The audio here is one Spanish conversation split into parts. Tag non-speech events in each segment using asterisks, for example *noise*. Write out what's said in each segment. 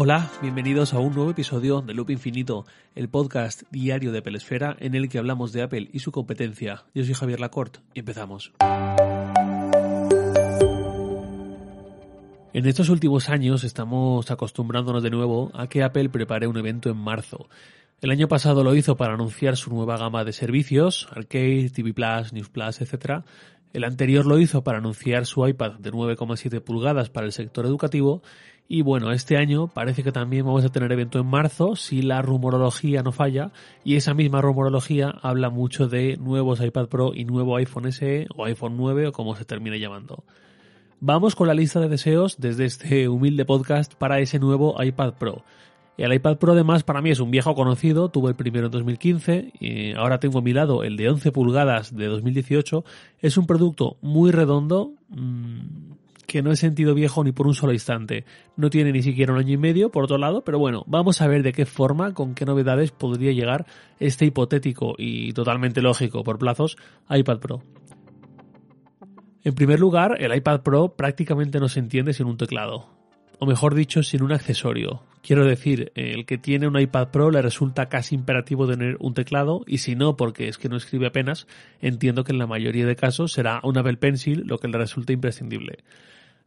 Hola, bienvenidos a un nuevo episodio de Loop Infinito, el podcast diario de Pelesfera en el que hablamos de Apple y su competencia. Yo soy Javier Lacorte y empezamos. En estos últimos años estamos acostumbrándonos de nuevo a que Apple prepare un evento en marzo. El año pasado lo hizo para anunciar su nueva gama de servicios, Arcade, TV Plus, News Plus, etc. El anterior lo hizo para anunciar su iPad de 9,7 pulgadas para el sector educativo y bueno, este año parece que también vamos a tener evento en marzo, si la rumorología no falla, y esa misma rumorología habla mucho de nuevos iPad Pro y nuevo iPhone SE o iPhone 9 o como se termine llamando. Vamos con la lista de deseos desde este humilde podcast para ese nuevo iPad Pro. El iPad Pro además para mí es un viejo conocido, tuve el primero en 2015, y ahora tengo a mi lado el de 11 pulgadas de 2018. Es un producto muy redondo, mmm, que no he sentido viejo ni por un solo instante. No tiene ni siquiera un año y medio, por otro lado, pero bueno, vamos a ver de qué forma, con qué novedades podría llegar este hipotético y totalmente lógico por plazos iPad Pro. En primer lugar, el iPad Pro prácticamente no se entiende sin un teclado, o mejor dicho, sin un accesorio. Quiero decir, el que tiene un iPad Pro le resulta casi imperativo tener un teclado y si no, porque es que no escribe apenas, entiendo que en la mayoría de casos será un Apple Pencil lo que le resulta imprescindible.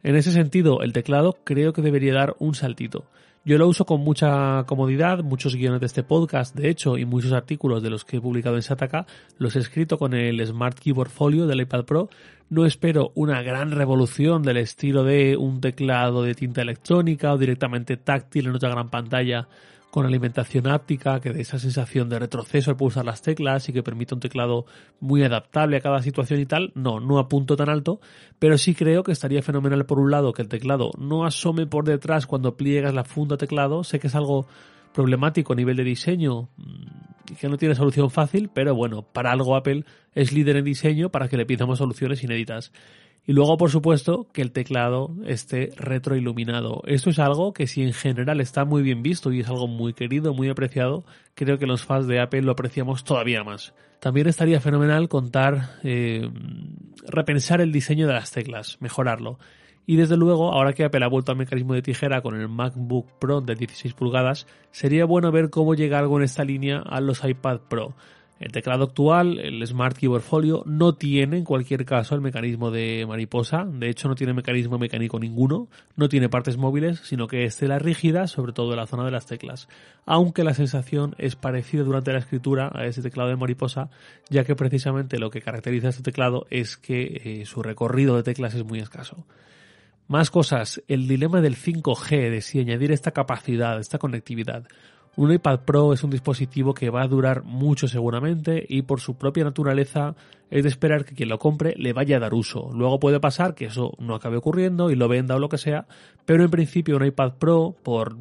En ese sentido, el teclado creo que debería dar un saltito. Yo lo uso con mucha comodidad, muchos guiones de este podcast, de hecho, y muchos artículos de los que he publicado en Sataka, los he escrito con el Smart Keyboard Folio del iPad Pro. No espero una gran revolución del estilo de un teclado de tinta electrónica o directamente táctil en otra gran pantalla con alimentación áptica que dé esa sensación de retroceso al pulsar las teclas y que permita un teclado muy adaptable a cada situación y tal, no, no apunto tan alto, pero sí creo que estaría fenomenal por un lado que el teclado no asome por detrás cuando pliegas la funda teclado, sé que es algo problemático a nivel de diseño y que no tiene solución fácil, pero bueno, para algo Apple es líder en diseño para que le pidamos soluciones inéditas. Y luego, por supuesto, que el teclado esté retroiluminado. Esto es algo que si en general está muy bien visto y es algo muy querido, muy apreciado, creo que los fans de Apple lo apreciamos todavía más. También estaría fenomenal contar, eh, repensar el diseño de las teclas, mejorarlo. Y desde luego, ahora que Apple ha vuelto al mecanismo de tijera con el MacBook Pro de 16 pulgadas, sería bueno ver cómo llega algo en esta línea a los iPad Pro. El teclado actual, el Smart Keyboard Folio, no tiene en cualquier caso el mecanismo de mariposa, de hecho no tiene mecanismo mecánico ninguno, no tiene partes móviles, sino que es tela rígida, sobre todo en la zona de las teclas, aunque la sensación es parecida durante la escritura a ese teclado de mariposa, ya que precisamente lo que caracteriza a este teclado es que eh, su recorrido de teclas es muy escaso. Más cosas, el dilema del 5G, de si añadir esta capacidad, esta conectividad. Un iPad Pro es un dispositivo que va a durar mucho seguramente y por su propia naturaleza es de esperar que quien lo compre le vaya a dar uso. Luego puede pasar que eso no acabe ocurriendo y lo venda o lo que sea, pero en principio un iPad Pro por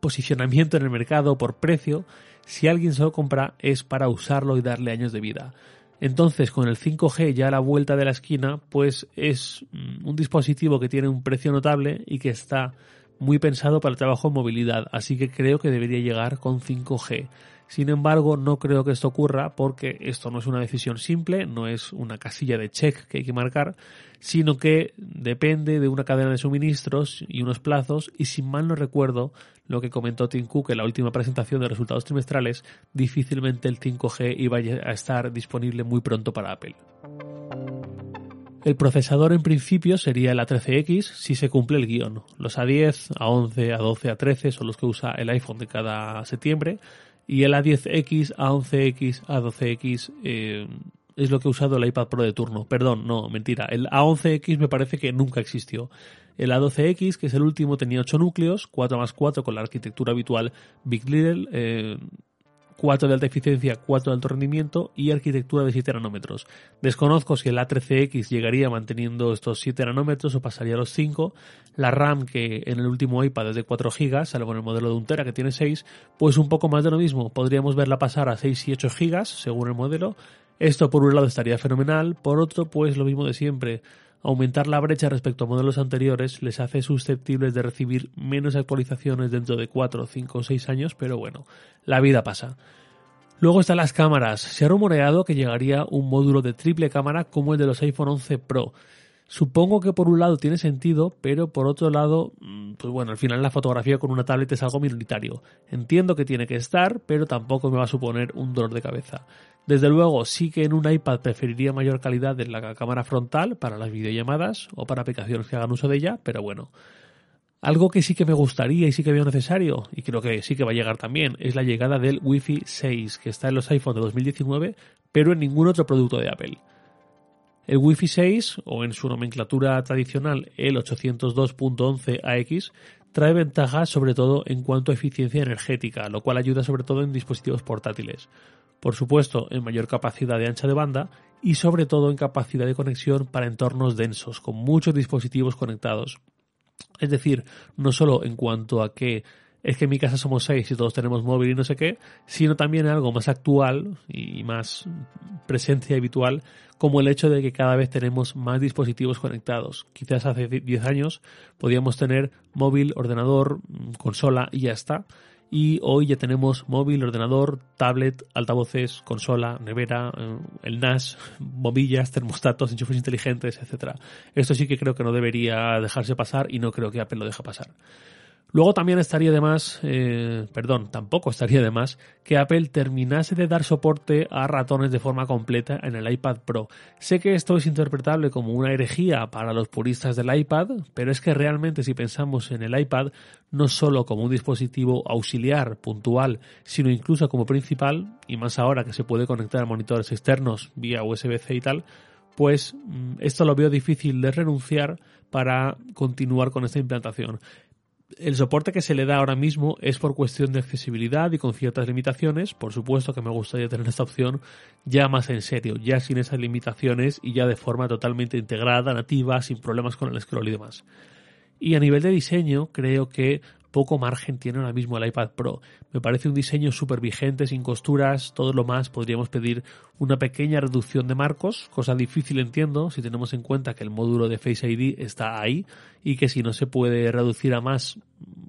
posicionamiento en el mercado, por precio, si alguien se lo compra es para usarlo y darle años de vida. Entonces, con el 5G ya a la vuelta de la esquina, pues es mm, un dispositivo que tiene un precio notable y que está muy pensado para el trabajo en movilidad, así que creo que debería llegar con 5G. Sin embargo, no creo que esto ocurra porque esto no es una decisión simple, no es una casilla de check que hay que marcar, sino que depende de una cadena de suministros y unos plazos y si mal no recuerdo lo que comentó Tim Cook en la última presentación de resultados trimestrales, difícilmente el 5G iba a estar disponible muy pronto para Apple. El procesador en principio sería el A13X si se cumple el guion. Los A10, A11, A12, A13 son los que usa el iPhone de cada septiembre y el A10X, A11X, A12X eh, es lo que ha usado el iPad Pro de turno. Perdón, no, mentira. El A11X me parece que nunca existió. El A12X, que es el último, tenía 8 núcleos, 4 más 4 con la arquitectura habitual Big Little, eh, 4 de alta eficiencia, 4 de alto rendimiento y arquitectura de 7 nanómetros. Desconozco si el A13X llegaría manteniendo estos 7 nanómetros o pasaría a los 5. La RAM que en el último iPad es de 4 GB, salvo en el modelo de un Tera que tiene 6, pues un poco más de lo mismo. Podríamos verla pasar a 6 y 8 GB según el modelo. Esto por un lado estaría fenomenal, por otro pues lo mismo de siempre Aumentar la brecha respecto a modelos anteriores les hace susceptibles de recibir menos actualizaciones dentro de 4, 5 o 6 años, pero bueno, la vida pasa. Luego están las cámaras. Se ha rumoreado que llegaría un módulo de triple cámara como el de los iPhone 11 Pro. Supongo que por un lado tiene sentido, pero por otro lado, mm, pues bueno, al final la fotografía con una tablet es algo minoritario. Entiendo que tiene que estar, pero tampoco me va a suponer un dolor de cabeza. Desde luego, sí que en un iPad preferiría mayor calidad en la cámara frontal para las videollamadas o para aplicaciones que hagan uso de ella, pero bueno. Algo que sí que me gustaría y sí que veo necesario, y creo que sí que va a llegar también, es la llegada del Wi-Fi 6, que está en los iPhones de 2019, pero en ningún otro producto de Apple. El Wi-Fi 6, o en su nomenclatura tradicional el 802.11ax, trae ventajas sobre todo en cuanto a eficiencia energética, lo cual ayuda sobre todo en dispositivos portátiles. Por supuesto, en mayor capacidad de ancha de banda y sobre todo en capacidad de conexión para entornos densos, con muchos dispositivos conectados. Es decir, no solo en cuanto a que es que en mi casa somos seis y todos tenemos móvil y no sé qué, sino también algo más actual y más presencia habitual, como el hecho de que cada vez tenemos más dispositivos conectados. Quizás hace 10 años podíamos tener móvil, ordenador, consola y ya está. Y hoy ya tenemos móvil, ordenador, tablet, altavoces, consola, nevera, eh, el NAS, *laughs* bombillas, termostatos, enchufes inteligentes, etc. Esto sí que creo que no debería dejarse pasar y no creo que Apple lo deje pasar. Luego también estaría de más, eh, perdón, tampoco estaría de más que Apple terminase de dar soporte a ratones de forma completa en el iPad Pro. Sé que esto es interpretable como una herejía para los puristas del iPad, pero es que realmente si pensamos en el iPad no solo como un dispositivo auxiliar puntual, sino incluso como principal, y más ahora que se puede conectar a monitores externos vía USB-C y tal, pues mm, esto lo veo difícil de renunciar para continuar con esta implantación el soporte que se le da ahora mismo es por cuestión de accesibilidad y con ciertas limitaciones. Por supuesto que me gustaría tener esta opción ya más en serio, ya sin esas limitaciones y ya de forma totalmente integrada, nativa, sin problemas con el scroll y demás. Y a nivel de diseño, creo que poco margen tiene ahora mismo el iPad Pro. Me parece un diseño súper vigente, sin costuras, todo lo más podríamos pedir una pequeña reducción de marcos, cosa difícil entiendo si tenemos en cuenta que el módulo de Face ID está ahí y que si no se puede reducir a más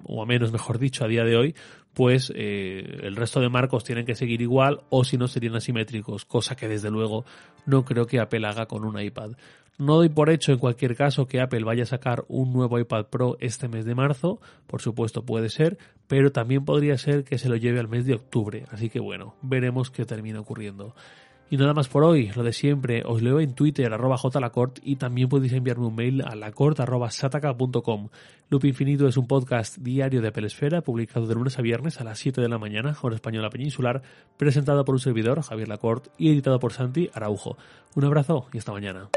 o a menos, mejor dicho, a día de hoy, pues eh, el resto de marcos tienen que seguir igual o si no serían asimétricos, cosa que desde luego no creo que Apple haga con un iPad. No doy por hecho en cualquier caso que Apple vaya a sacar un nuevo iPad Pro este mes de marzo, por supuesto puede ser, pero también podría ser que se lo lleve al mes de octubre, así que bueno, veremos qué termina ocurriendo. Y nada más por hoy, lo de siempre, os leo en Twitter arroba jlacort y también podéis enviarme un mail a lacort arroba sataka.com. Loop Infinito es un podcast diario de Apple Esfera, publicado de lunes a viernes a las 7 de la mañana, hora española peninsular, presentado por un servidor, Javier Lacort, y editado por Santi Araujo. Un abrazo y hasta mañana.